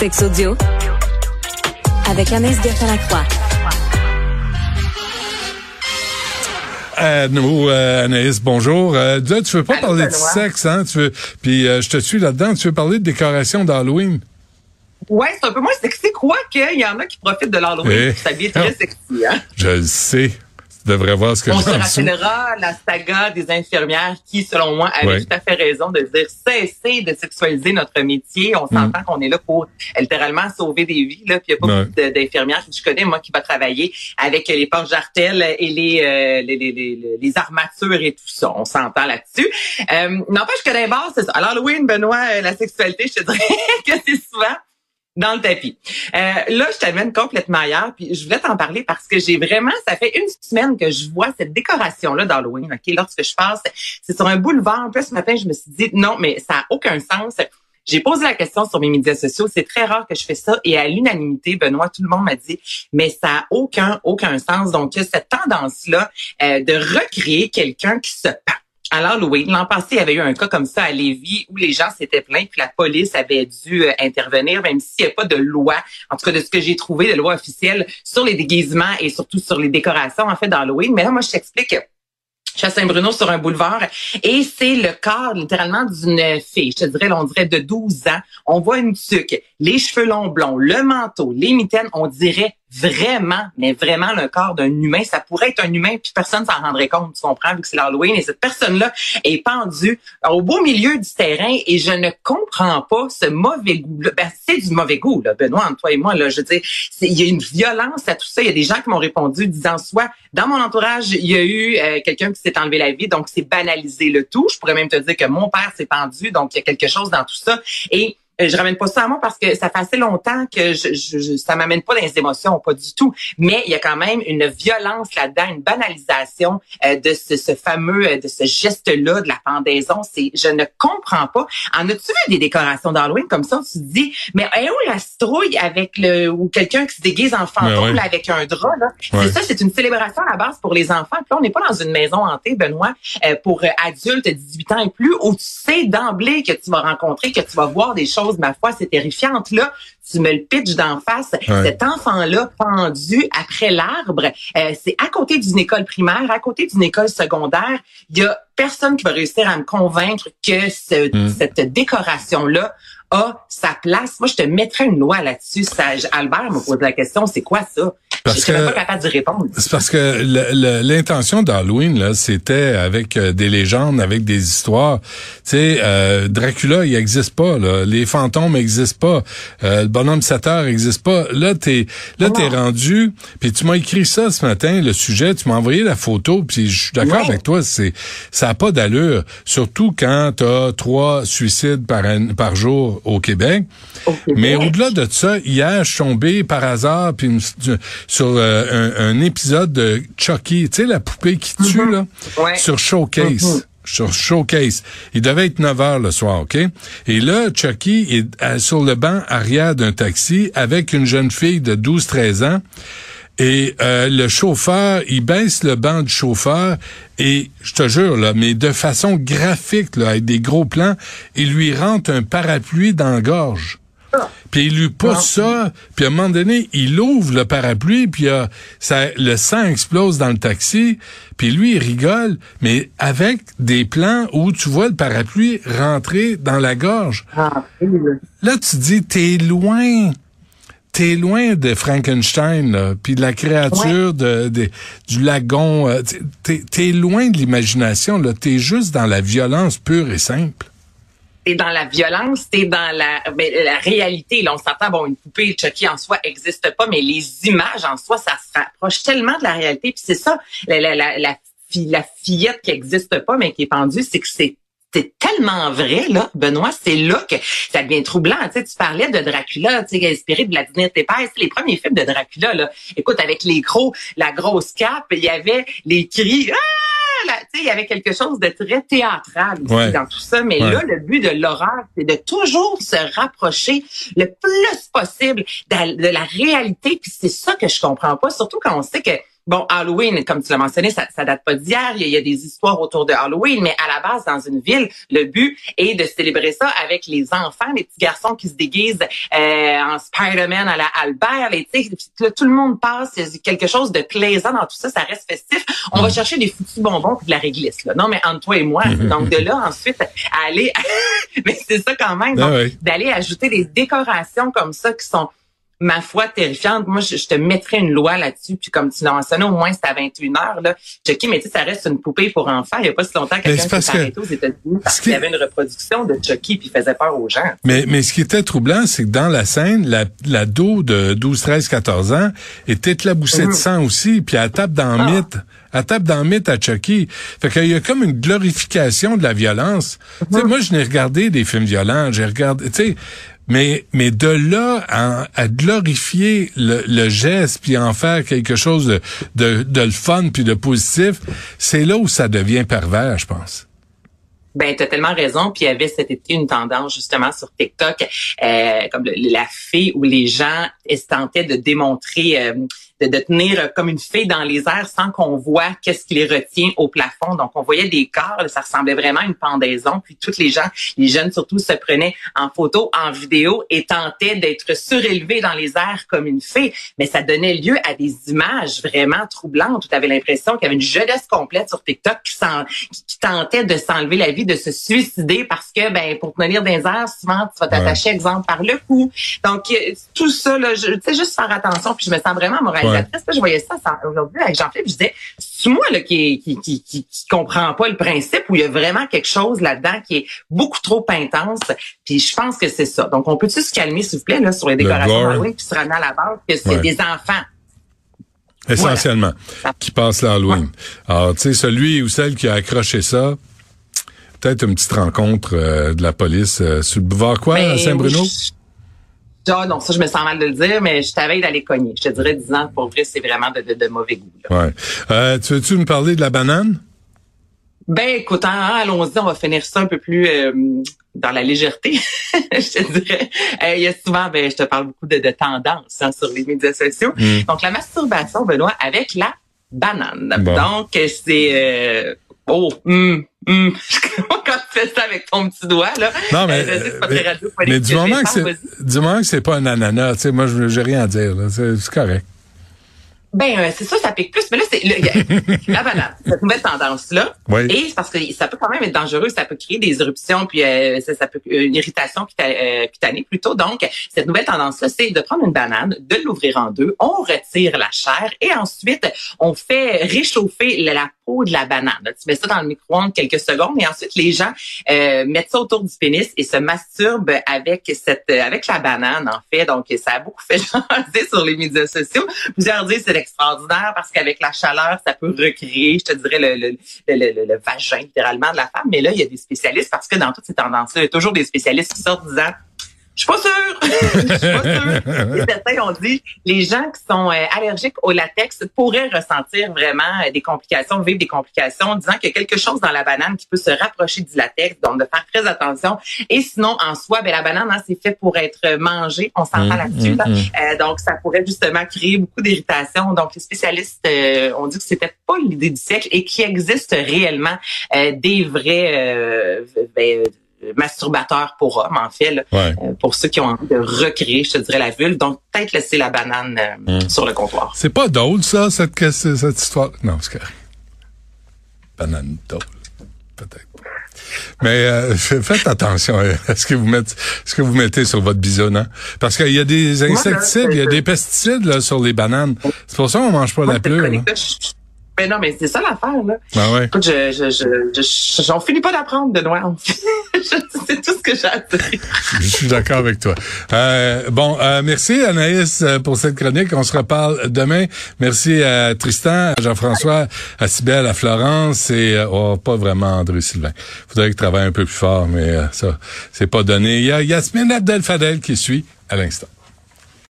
Sex audio avec Anaïs Gertin-Lacroix. Euh, nous, euh, Anaïs, bonjour. Euh, là, tu veux pas Allô, parler de sexe, hein? Tu veux, puis euh, je te suis là-dedans. Tu veux parler de décoration d'Halloween? Ouais, c'est un peu moins sexy, quoique il y en a qui profitent de l'Halloween Eh. pour s'habiller très sexy. Hein? Je le sais. Tu devrais voir ce que On se rappellera la saga des infirmières qui, selon moi, avaient Ouais. tout à fait raison de dire cesser de sexualiser notre métier. On s'entend qu'on est là pour littéralement sauver des vies. Là. Puis il y a pas beaucoup d'infirmières que je connais, moi, qui va travailler avec les portes jartelles et les, euh, les, les, les, les armatures et tout ça. On s'entend là-dessus. Euh, N'empêche que d'abord, c'est ça. À l'Halloween, Benoît, euh, la sexualité, je te dirais que c'est souvent dans le tapis. Euh, là, je t'amène complètement ailleurs, puis je voulais t'en parler parce que j'ai vraiment, ça fait une semaine que je vois cette décoration-là d'Halloween, OK? Lorsque je passe, c'est sur un boulevard. Puis là, ce matin, je me suis dit, non, mais ça a aucun sens. J'ai posé la question sur mes médias sociaux. C'est très rare que je fais ça. Et à l'unanimité, Benoît, tout le monde m'a dit, mais ça a aucun, aucun sens. Donc, il y a cette tendance-là euh, de recréer quelqu'un qui se pend à l'Halloween. L'an passé, il y avait eu un cas comme ça à Lévis où les gens s'étaient plaints puis la police avait dû euh, intervenir, même s'il n'y a pas de loi, en tout cas de ce que j'ai trouvé, de loi officielle sur les déguisements et surtout sur les décorations en fait d'Halloween. Mais là, moi, je t'explique. Je suis à Saint-Bruno sur un boulevard et c'est le corps littéralement d'une fille. Je te dirais, on dirait de 12 ans. On voit une tuque, les cheveux longs blonds, le manteau, les mitaines. On dirait vraiment, mais vraiment le corps d'un humain. Ça pourrait être un humain puis personne s'en rendrait compte, tu comprends, vu que c'est l'Halloween. Et cette personne-là est pendue au beau milieu du terrain et je ne comprends pas ce mauvais goût-là. Ben, c'est du mauvais goût, là, Benoît, entre toi et moi. Là, je veux dire, il y a une violence à tout ça. Il y a des gens qui m'ont répondu disant soit dans mon entourage, il y a eu euh, quelqu'un qui s'est enlevé la vie, donc c'est banalisé le tout. Je pourrais même te dire que mon père s'est pendu, donc il y a quelque chose dans tout ça. Et je ramène pas ça à moi parce que ça fait assez longtemps que je, je, je- ça m'amène pas dans les émotions, pas du tout. Mais il y a quand même une violence là-dedans, une banalisation euh, de ce, ce fameux, euh, de ce geste-là, de la pendaison. C'est, je ne comprends pas. En as-tu vu des décorations d'Halloween comme ça? Tu te dis, mais est où la citrouille avec le, ou quelqu'un qui se déguise en fantôme Ben ouais. là, avec un drap, là? Ouais. C'est ça, c'est une célébration à la base pour les enfants. Puis là, on n'est pas dans une maison hantée, Benoît, euh, pour euh, adultes de 18 ans et plus, où tu sais d'emblée que tu vas rencontrer, que tu vas voir des choses, ma foi, c'est terrifiante. Là, tu me le pitches d'en face. Ouais. Cet enfant-là pendu après l'arbre, euh, c'est à côté d'une école primaire, à côté d'une école secondaire. Il y a personne qui va réussir à me convaincre que ce- Mm. cette décoration-là a sa place. Moi, je te mettrais une loi là-dessus. Albert me pose la question, c'est quoi ça? Parce que- pas capable d'y répondre. C'est parce que l'intention d'Halloween, là, c'était avec euh, des légendes, avec des histoires. Tu sais, euh, Dracula, il existe pas. Là. Les fantômes n'existent pas. Euh, le bonhomme 7 heures n'existe pas. Là, t'es là, t'es rendu. Puis tu m'as écrit ça ce matin, le sujet. Tu m'as envoyé la photo. Puis je suis d'accord Ouais. avec toi. C'est ça a pas d'allure. Surtout quand t'as trois suicides par an- par jour au Québec. Au Québec. Mais au-delà de ça, hier, je suis tombé par hasard puis une- sur euh, un, un épisode de Chucky, tu sais, la poupée qui tue, là, Ouais. sur Showcase. Mhm. Sur Showcase. Il devait être 9 heures le soir, OK? Et là, Chucky est euh, sur le banc arrière d'un taxi avec une jeune fille de 12-13 ans. Et euh, le chauffeur, il baisse le banc du chauffeur et, je te jure, là, mais de façon graphique, là, avec des gros plans, il lui rentre un parapluie dans la gorge. Puis il lui pousse ça, puis à un moment donné, il ouvre le parapluie, puis euh, ça, le sang explose dans le taxi, puis lui, il rigole, mais avec des plans où tu vois le parapluie rentrer dans la gorge. Ah, là. Tu dis, t'es loin. T'es loin de Frankenstein, puis de la créature de, de- du lagon. euh, T'es, t'es loin de l'imagination, là. T'es juste dans la violence pure et simple. T'es dans la violence, t'es dans la, ben, la réalité. Là, on s'entend, bon, une poupée Chucky en soi existe pas, mais les images en soi, ça se rapproche tellement de la réalité. Puis c'est ça, la, la, la, la, la fillette qui existe pas, mais qui est pendue, c'est que c'est c'est tellement vrai, là, Benoît, c'est là que ça devient troublant. Tu, sais, tu parlais de Dracula, tu sais, inspiré de Vladimir Tepes, les premiers films de Dracula, là. Écoute, avec les gros, la grosse cape, il y avait les cris, ah! Là, il y avait quelque chose de très théâtral aussi Ouais. dans tout ça. Mais Ouais. là, le but de l'horreur, c'est de toujours se rapprocher le plus possible de, de la réalité. Puis c'est ça que je comprends pas, surtout quand on sait que bon, Halloween, comme tu l'as mentionné, ça, ça date pas d'hier. Il, y, a des histoires autour de Halloween, mais à la base, dans une ville, le but est de célébrer ça avec les enfants, les petits garçons qui se déguisent euh, en Spider-Man à la Albert. Les, là, tout le monde passe. Il y a quelque chose de plaisant dans tout ça. Ça reste festif. On va mm. chercher des foutus bonbons et de la réglisse. Là. Non, mais entre toi et moi. Donc de là, ensuite, aller... mais c'est ça quand même. Ah d'aller ajouter des décorations comme ça qui sont ma foi, terrifiante. Moi, je, te mettrais une loi là-dessus. Puis comme tu l'as mentionné, au moins c'est à 21 heures. Là. Chucky, mais tu sais, ça reste une poupée pour enfants. Il n'y a pas si longtemps quelqu'un s'est arrêté aux États-Unis parce qu'il y avait une reproduction de Chucky puis il faisait peur aux gens. Mais, mais ce qui était troublant, c'est que dans la scène, la, la dos de 12, 13, 14 ans était éclaboussée de mhm. sang aussi, puis elle tape dans le ah. mythe. Elle tape dans le mythe à Chucky. Fait qu'il y a comme une glorification de la violence. Tu sais, mhm. moi, je n'ai regardé des films violents. J'ai regardé, tu sais, mais, mais de là à, glorifier le, geste puis en faire quelque chose de, de, de le fun puis de positif, c'est là où ça devient pervers, je pense. Ben, tu as tellement raison. Puis il y avait cet été une tendance justement sur TikTok, euh, comme la fée où les gens tentaient de démontrer euh, de, tenir comme une fée dans les airs sans qu'on voit qu'est-ce qui les retient au plafond. Donc, on voyait des corps, ça ressemblait vraiment à une pendaison. Puis toutes les gens, les jeunes surtout, se prenaient en photo, en vidéo et tentaient d'être surélevés dans les airs comme une fée. Mais ça donnait lieu à des images vraiment troublantes où tu avais l'impression qu'il y avait une jeunesse complète sur TikTok qui, qui tentait de s'enlever la vie, de se suicider parce que, ben, pour tenir dans les airs, souvent, tu vas t'attacher, exemple, par le cou. Donc, tout ça, là, je, tu sais, juste faire attention. Puis je me sens vraiment moralisée je voyais ça aujourd'hui avec Jean-Philippe. Je disais, c'est moi là, qui, qui, qui, qui, comprend pas le principe où il y a vraiment quelque chose là-dedans qui est beaucoup trop intense. Puis je pense que c'est ça. Donc, on peut-tu se calmer, s'il vous plaît, là, sur les décorations d'Halloween, puis se ramener à la base que c'est des enfants? Essentiellement, qui passent l'Halloween. Alors, tu sais, celui ou celle qui a accroché ça, peut-être une petite rencontre euh, de la police euh, sur le boulevard quoi, ben, à Saint-Bruno? Ah non, ça, je me sens mal de le dire, mais je t'avais d'aller cogner. Je te dirais, disant, pour vrai, c'est vraiment de, de, mauvais goût. Ouais. Euh, tu veux-tu nous parler de la banane? Ben, écoute, hein, allons-y, on va finir ça un peu plus euh, dans la légèreté, je te dirais. Euh, il y a souvent, ben, je te parle beaucoup de, de tendances hein, sur les médias sociaux. Mm. Donc, la masturbation, Benoît, avec la banane. Donc, c'est... Euh, oh, hum, hum. quand tu fais ça avec ton petit doigt, là? Non, mais, mais, du, moment que c'est, du moment que c'est pas un ananas, tu sais, moi, je j'ai rien à dire, C'est correct. Ben euh, c'est ça, ça pique plus. Mais là, c'est la banane, cette nouvelle tendance-là. Oui. Et parce que ça peut quand même être dangereux, ça peut créer des éruptions, puis euh, ça, peut euh, une irritation cutanée plutôt. Donc, cette nouvelle tendance-là, c'est de prendre une banane, de l'ouvrir en deux, on retire la chair et ensuite on fait réchauffer la de la banane. Tu mets ça dans le micro-ondes quelques secondes et ensuite les gens mettent ça autour du pénis et se masturbent avec cette avec la banane en fait. Donc, ça a beaucoup fait jaser sur les médias sociaux. Plusieurs disent c'est extraordinaire parce qu'avec la chaleur, ça peut recréer, je te dirais, le, le, le, le, vagin littéralement de la femme. Mais là, il y a des spécialistes parce que dans toutes ces tendances-là, il y a toujours des spécialistes qui sortent disant je suis pas sûre. Je suis pas sûre. certains ont dit les gens qui sont euh, allergiques au latex pourraient ressentir vraiment euh, des complications, vivre des complications, disant qu'il y a quelque chose dans la banane qui peut se rapprocher du latex, donc de faire très attention. Et sinon, en soi, ben la banane, hein, c'est fait pour être mangée. On s'entend mmh, là-dessus. Mmh. Euh, donc, ça pourrait justement créer beaucoup d'irritation. Donc, les spécialistes ont dit que c'était pas l'idée du siècle et qu'il existe réellement des vrais ben, masturbateur pour hommes, en fait, euh, pour ceux qui ont envie de recréer, je te dirais, la vulve. Donc, peut-être laisser la banane euh, hmm. sur le comptoir. C'est pas drôle, ça, cette, cette histoire? Non, c'est correct. Banane drôle, peut-être. Mais euh, faites attention à ce que vous mettez, ce que vous mettez sur votre bisonnant, parce qu'il y a des insecticides, il y a des pesticides là sur les bananes. C'est pour ça qu'on mange pas la pleure. Mais non, mais c'est ça l'affaire, là. Ah ouais. Écoute, je, je, je, j'en finis pas d'apprendre de noir. c'est tout ce que j'ai à dire. je suis d'accord avec toi. Euh, bon, euh, merci Anaïs euh, pour cette chronique. On se reparle demain. Merci à Tristan, à Jean-François, à Sybelle, à Florence et euh, oh, pas vraiment André Sylvain. Faudrait qu'il travaille un peu plus fort, mais ça, c'est pas donné. Il y a Yasmine Abdel Fadel qui suit à l'instant.